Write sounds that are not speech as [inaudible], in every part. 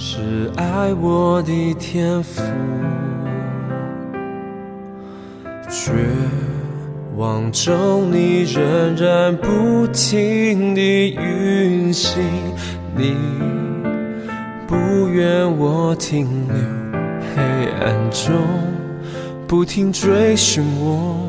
是爱我的天赋，绝望中你仍然不停地运行，你不愿我停留黑暗中，不停追寻我，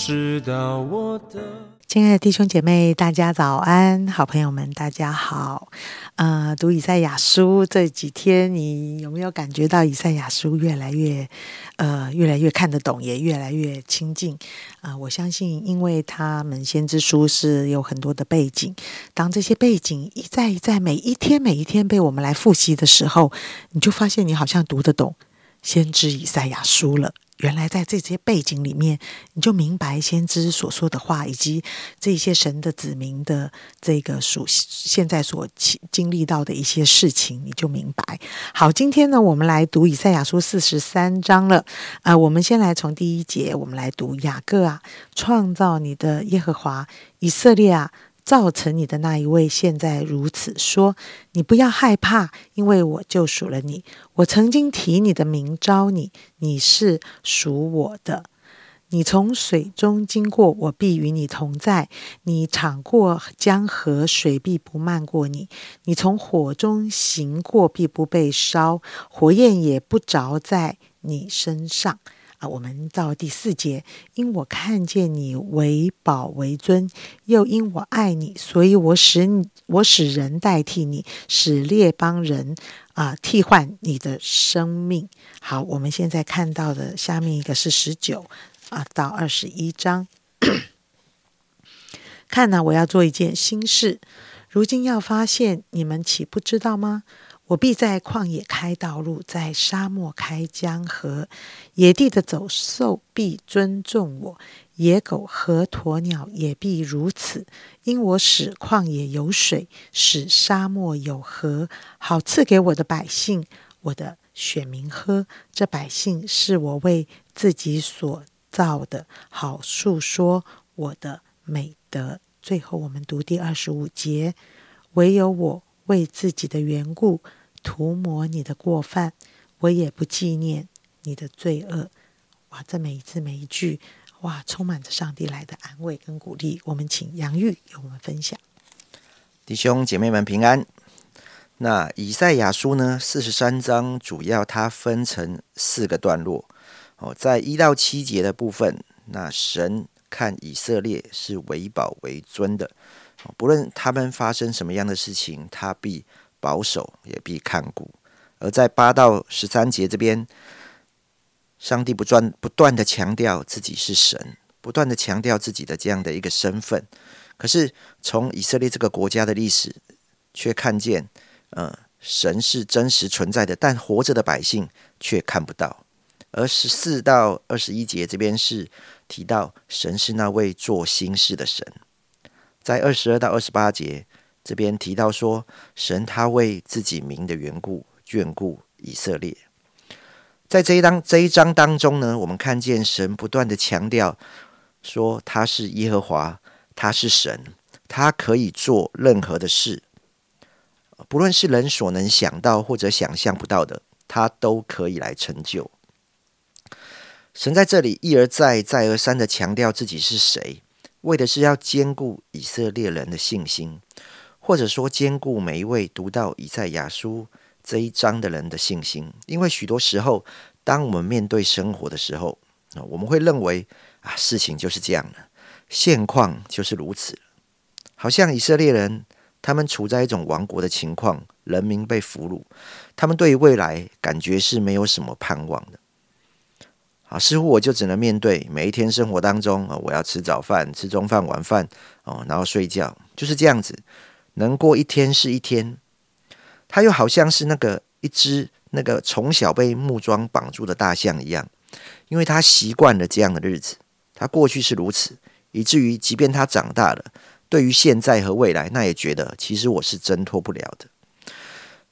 知道我的。亲爱的弟兄姐妹，大家早安！好朋友们，大家好。呃，读以赛亚书这几天，你有没有感觉到以赛亚书越来越呃越来越看得懂，也越来越亲近？啊，我相信，因为他们先知书是有很多的背景，当这些背景一再一再每一天每一天被我们来复习的时候，你就发现你好像读得懂先知以赛亚书了。原来在这些背景里面，你就明白先知所说的话，以及这些神的子民的这个属现在所经历到的一些事情，你就明白。好，今天呢，我们来读以赛亚书四十三章了。啊，我们先来从第一节，我们来读雅各啊，创造你的耶和华，以色列啊。造成你的那一位，现在如此说：你不要害怕，因为我救赎了你。我曾经提你的名招你，你是属我的。你从水中经过，我必与你同在；你淌过江河，水必不漫过你；你从火中行过，必不被烧，火焰也不着在你身上。啊，我们到第四节，因我看见你为宝为尊，又因我爱你，所以我使，我使人代替你，使列邦人啊替换你的生命。好，我们现在看到的下面一个是十九啊到二十一章，[clears throat] 看呐，我要做一件新事，如今要发现，你们岂不知道吗？我必在旷野开道路，在沙漠开江河，野地的走兽必尊重我，野狗和鸵鸟也必如此，因我使旷野有水，使沙漠有河，好赐给我的百姓，我的选民喝。这百姓是我为自己所造的，好述说我的美德。最后，我们读第二十五节：唯有我为自己的缘故。涂抹你的过犯，我也不纪念你的罪恶。哇，这每一字每一句，哇，充满着上帝来的安慰跟鼓励。我们请杨玉与我们分享。弟兄姐妹们平安。那以赛亚书呢？四十三章主要它分成四个段落。哦，在一到七节的部分，那神看以色列是为宝为尊的，不论他们发生什么样的事情，他必。保守也必看顾，而在八到十三节这边，上帝不断不断的强调自己是神，不断的强调自己的这样的一个身份。可是从以色列这个国家的历史，却看见，呃，神是真实存在的，但活着的百姓却看不到。而十四到二十一节这边是提到神是那位做心事的神，在二十二到二十八节。这边提到说，神他为自己名的缘故眷顾以色列。在这一章这一章当中呢，我们看见神不断的强调说，他是耶和华，他是神，他可以做任何的事，不论是人所能想到或者想象不到的，他都可以来成就。神在这里一而再、再而三的强调自己是谁，为的是要兼顾以色列人的信心。或者说，兼顾每一位读到以赛亚书这一章的人的信心，因为许多时候，当我们面对生活的时候，啊，我们会认为啊，事情就是这样的，现况就是如此，好像以色列人他们处在一种亡国的情况，人民被俘虏，他们对于未来感觉是没有什么盼望的。啊，似乎我就只能面对每一天生活当中啊，我要吃早饭、吃中饭、晚饭哦，然后睡觉，就是这样子。能过一天是一天，他又好像是那个一只那个从小被木桩绑住的大象一样，因为他习惯了这样的日子，他过去是如此，以至于即便他长大了，对于现在和未来，那也觉得其实我是挣脱不了的。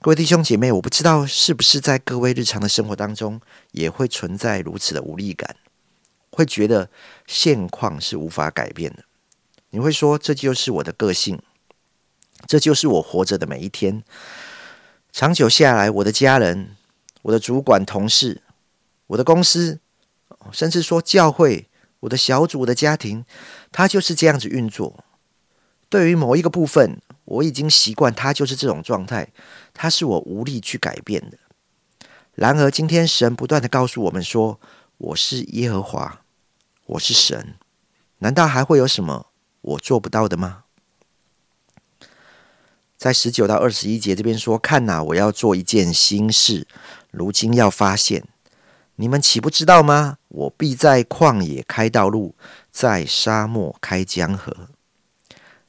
各位弟兄姐妹，我不知道是不是在各位日常的生活当中，也会存在如此的无力感，会觉得现况是无法改变的。你会说，这就是我的个性。这就是我活着的每一天。长久下来，我的家人、我的主管、同事、我的公司，甚至说教会、我的小组、的家庭，它就是这样子运作。对于某一个部分，我已经习惯它就是这种状态，它是我无力去改变的。然而，今天神不断的告诉我们说：“我是耶和华，我是神。”难道还会有什么我做不到的吗？在十九到二十一节这边说：“看哪，我要做一件新事，如今要发现，你们岂不知道吗？我必在旷野开道路，在沙漠开江河。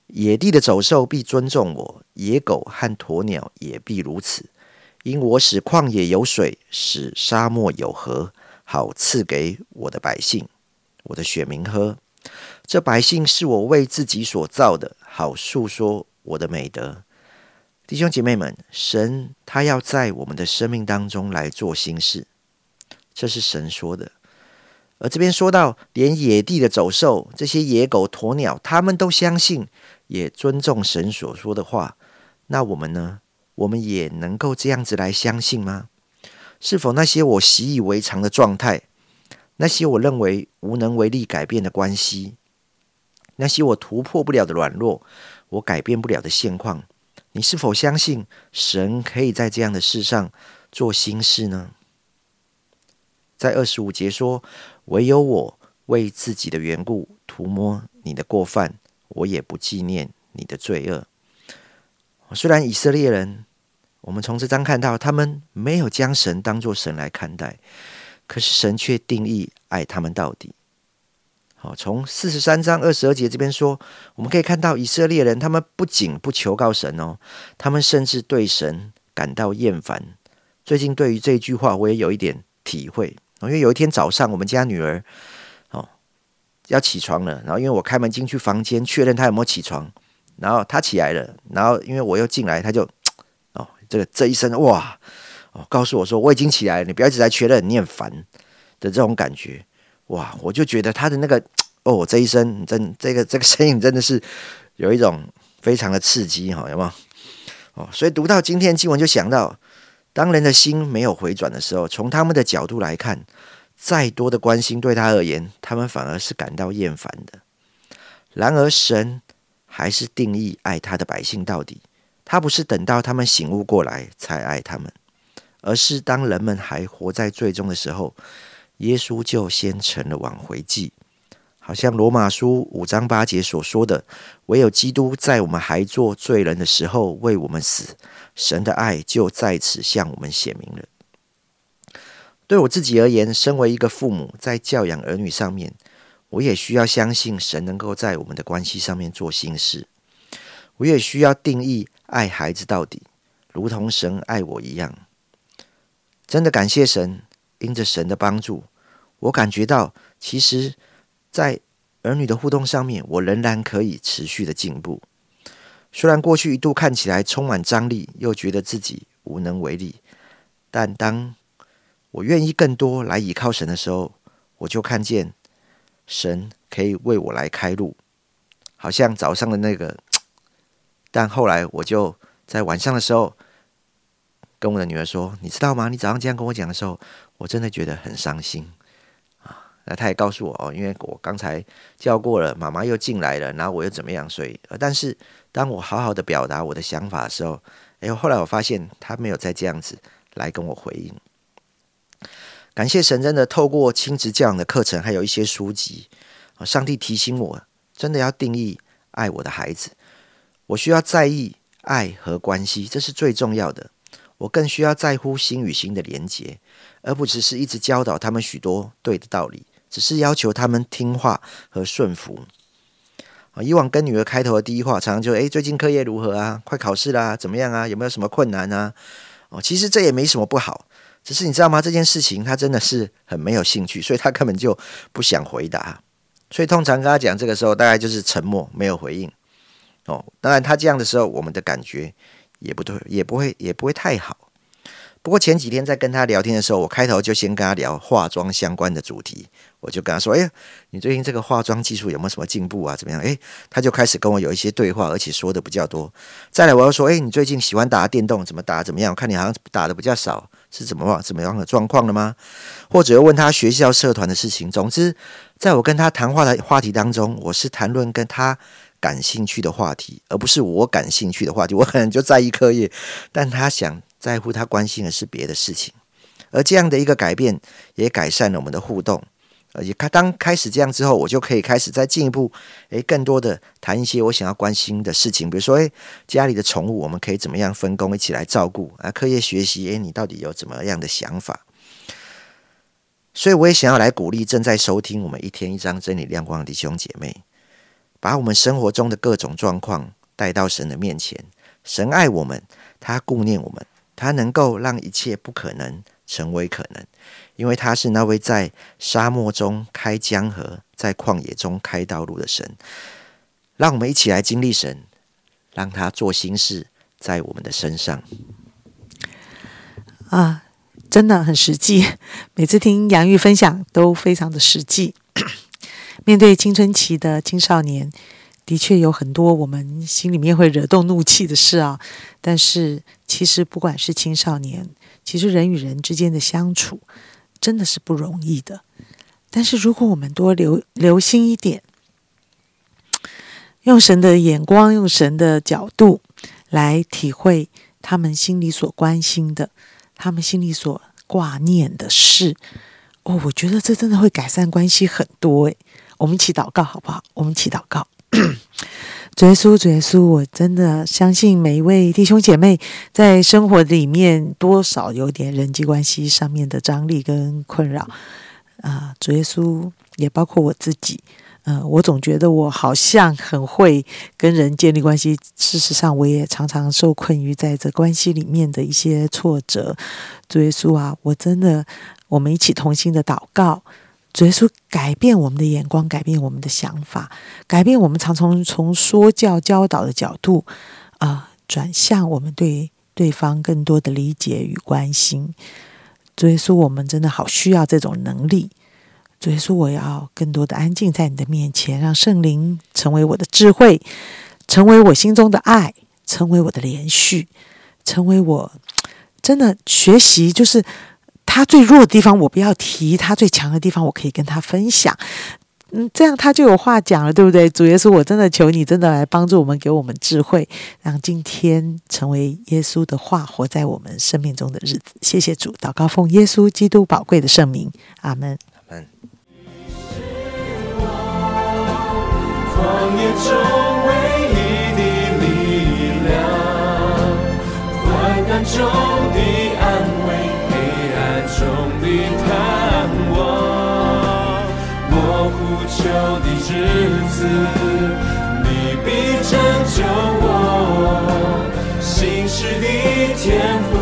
野地的走兽必尊重我，野狗和鸵鸟也必如此，因我使旷野有水，使沙漠有河，好赐给我的百姓，我的选民喝。这百姓是我为自己所造的，好述说我的美德。”弟兄姐妹们，神他要在我们的生命当中来做新事，这是神说的。而这边说到，连野地的走兽，这些野狗、鸵鸟，他们都相信，也尊重神所说的话。那我们呢？我们也能够这样子来相信吗？是否那些我习以为常的状态，那些我认为无能为力改变的关系，那些我突破不了的软弱，我改变不了的现况？你是否相信神可以在这样的事上做新事呢？在二十五节说：“唯有我为自己的缘故涂抹你的过犯，我也不纪念你的罪恶。”虽然以色列人，我们从这章看到他们没有将神当作神来看待，可是神却定义爱他们到底。好，从四十三章二十二节这边说，我们可以看到以色列人，他们不仅不求告神哦，他们甚至对神感到厌烦。最近对于这一句话，我也有一点体会。因为有一天早上，我们家女儿哦要起床了，然后因为我开门进去房间确认她有没有起床，然后她起来了，然后因为我又进来，她就哦这个这一声哇哦告诉我说我已经起来了，你不要一直在确认，你很烦的这种感觉。哇！我就觉得他的那个 [tsk] 哦，这一声真这个这个声音真的是有一种非常的刺激哈，有没有？哦，所以读到今天经文就想到，当人的心没有回转的时候，从他们的角度来看，再多的关心对他而言，他们反而是感到厌烦的。然而神还是定义爱他的百姓到底，他不是等到他们醒悟过来才爱他们，而是当人们还活在最终的时候。耶稣就先成了挽回祭，好像罗马书五章八节所说的：“唯有基督在我们还做罪人的时候为我们死，神的爱就在此向我们显明了。”对我自己而言，身为一个父母，在教养儿女上面，我也需要相信神能够在我们的关系上面做新事。我也需要定义爱孩子到底，如同神爱我一样。真的感谢神。因着神的帮助，我感觉到，其实，在儿女的互动上面，我仍然可以持续的进步。虽然过去一度看起来充满张力，又觉得自己无能为力，但当我愿意更多来倚靠神的时候，我就看见神可以为我来开路。好像早上的那个，[tsk] 但后来我就在晚上的时候。跟我的女儿说：“你知道吗？你早上这样跟我讲的时候，我真的觉得很伤心。”那他也告诉我哦，因为我刚才叫过了，妈妈又进来了，然后我又怎么样？所以，但是当我好好的表达我的想法的时候，哎呦，后来我发现他没有再这样子来跟我回应。感谢神，真的透过亲子教养的课程，还有一些书籍，上帝提醒我，真的要定义爱我的孩子。我需要在意爱和关系，这是最重要的。我更需要在乎心与心的连结，而不只是一直教导他们许多对的道理，只是要求他们听话和顺服。啊，以往跟女儿开头的第一话，常常就诶，最近课业如何啊？快考试啦，怎么样啊？有没有什么困难啊？哦，其实这也没什么不好，只是你知道吗？这件事情他真的是很没有兴趣，所以他根本就不想回答。所以通常跟他讲这个时候，大概就是沉默，没有回应。哦，当然他这样的时候，我们的感觉。也不对，也不会，也不会太好。不过前几天在跟他聊天的时候，我开头就先跟他聊化妆相关的主题，我就跟他说：“哎呀，你最近这个化妆技术有没有什么进步啊？怎么样？”哎，他就开始跟我有一些对话，而且说的比较多。再来，我又说：“哎，你最近喜欢打电动，怎么打？怎么样？看你好像打的比较少，是怎么怎么样的状况了吗？”或者又问他学校社团的事情。总之，在我跟他谈话的话题当中，我是谈论跟他感兴趣的话题，而不是我感兴趣的话题。我可能就在意课业，但他想。在乎他关心的是别的事情，而这样的一个改变也改善了我们的互动。而且他当开始这样之后，我就可以开始再进一步，诶，更多的谈一些我想要关心的事情，比如说，诶，家里的宠物我们可以怎么样分工一起来照顾啊？课业学习，诶，你到底有怎么样的想法？所以我也想要来鼓励正在收听我们一天一张真理亮光的弟兄姐妹，把我们生活中的各种状况带到神的面前。神爱我们，他顾念我们。他能够让一切不可能成为可能，因为他是那位在沙漠中开江河、在旷野中开道路的神。让我们一起来经历神，让他做心事在我们的身上。啊，真的很实际。每次听杨玉分享都非常的实际。[coughs] 面对青春期的青少年。的确有很多我们心里面会惹动怒气的事啊，但是其实不管是青少年，其实人与人之间的相处真的是不容易的。但是如果我们多留留心一点，用神的眼光，用神的角度来体会他们心里所关心的，他们心里所挂念的事，哦，我觉得这真的会改善关系很多诶，我们一起祷告好不好？我们一起祷告。主耶稣，主耶稣，我真的相信每一位弟兄姐妹在生活里面多少有点人际关系上面的张力跟困扰啊。主耶稣也包括我自己，嗯，我总觉得我好像很会跟人建立关系，事实上我也常常受困于在这关系里面的一些挫折。主耶稣啊，我真的，我们一起同心的祷告。主耶稣改变我们的眼光，改变我们的想法，改变我们常从从说教教导的角度啊，转向我们对对方更多的理解与关心。主耶稣，我们真的好需要这种能力。主耶稣，我要更多的安静在你的面前，让圣灵成为我的智慧，成为我心中的爱，成为我的连续，成为我真的学习就是。他最弱的地方我不要提，他最强的地方我可以跟他分享，嗯，这样他就有话讲了，对不对？主耶稣，我真的求你，真的来帮助我们，给我们智慧，让今天成为耶稣的话活在我们生命中的日子。谢谢主，祷告奉耶稣基督宝贵的圣名，阿门。阿门。盼望，我呼求你之子，你必拯救我，心事的天赋。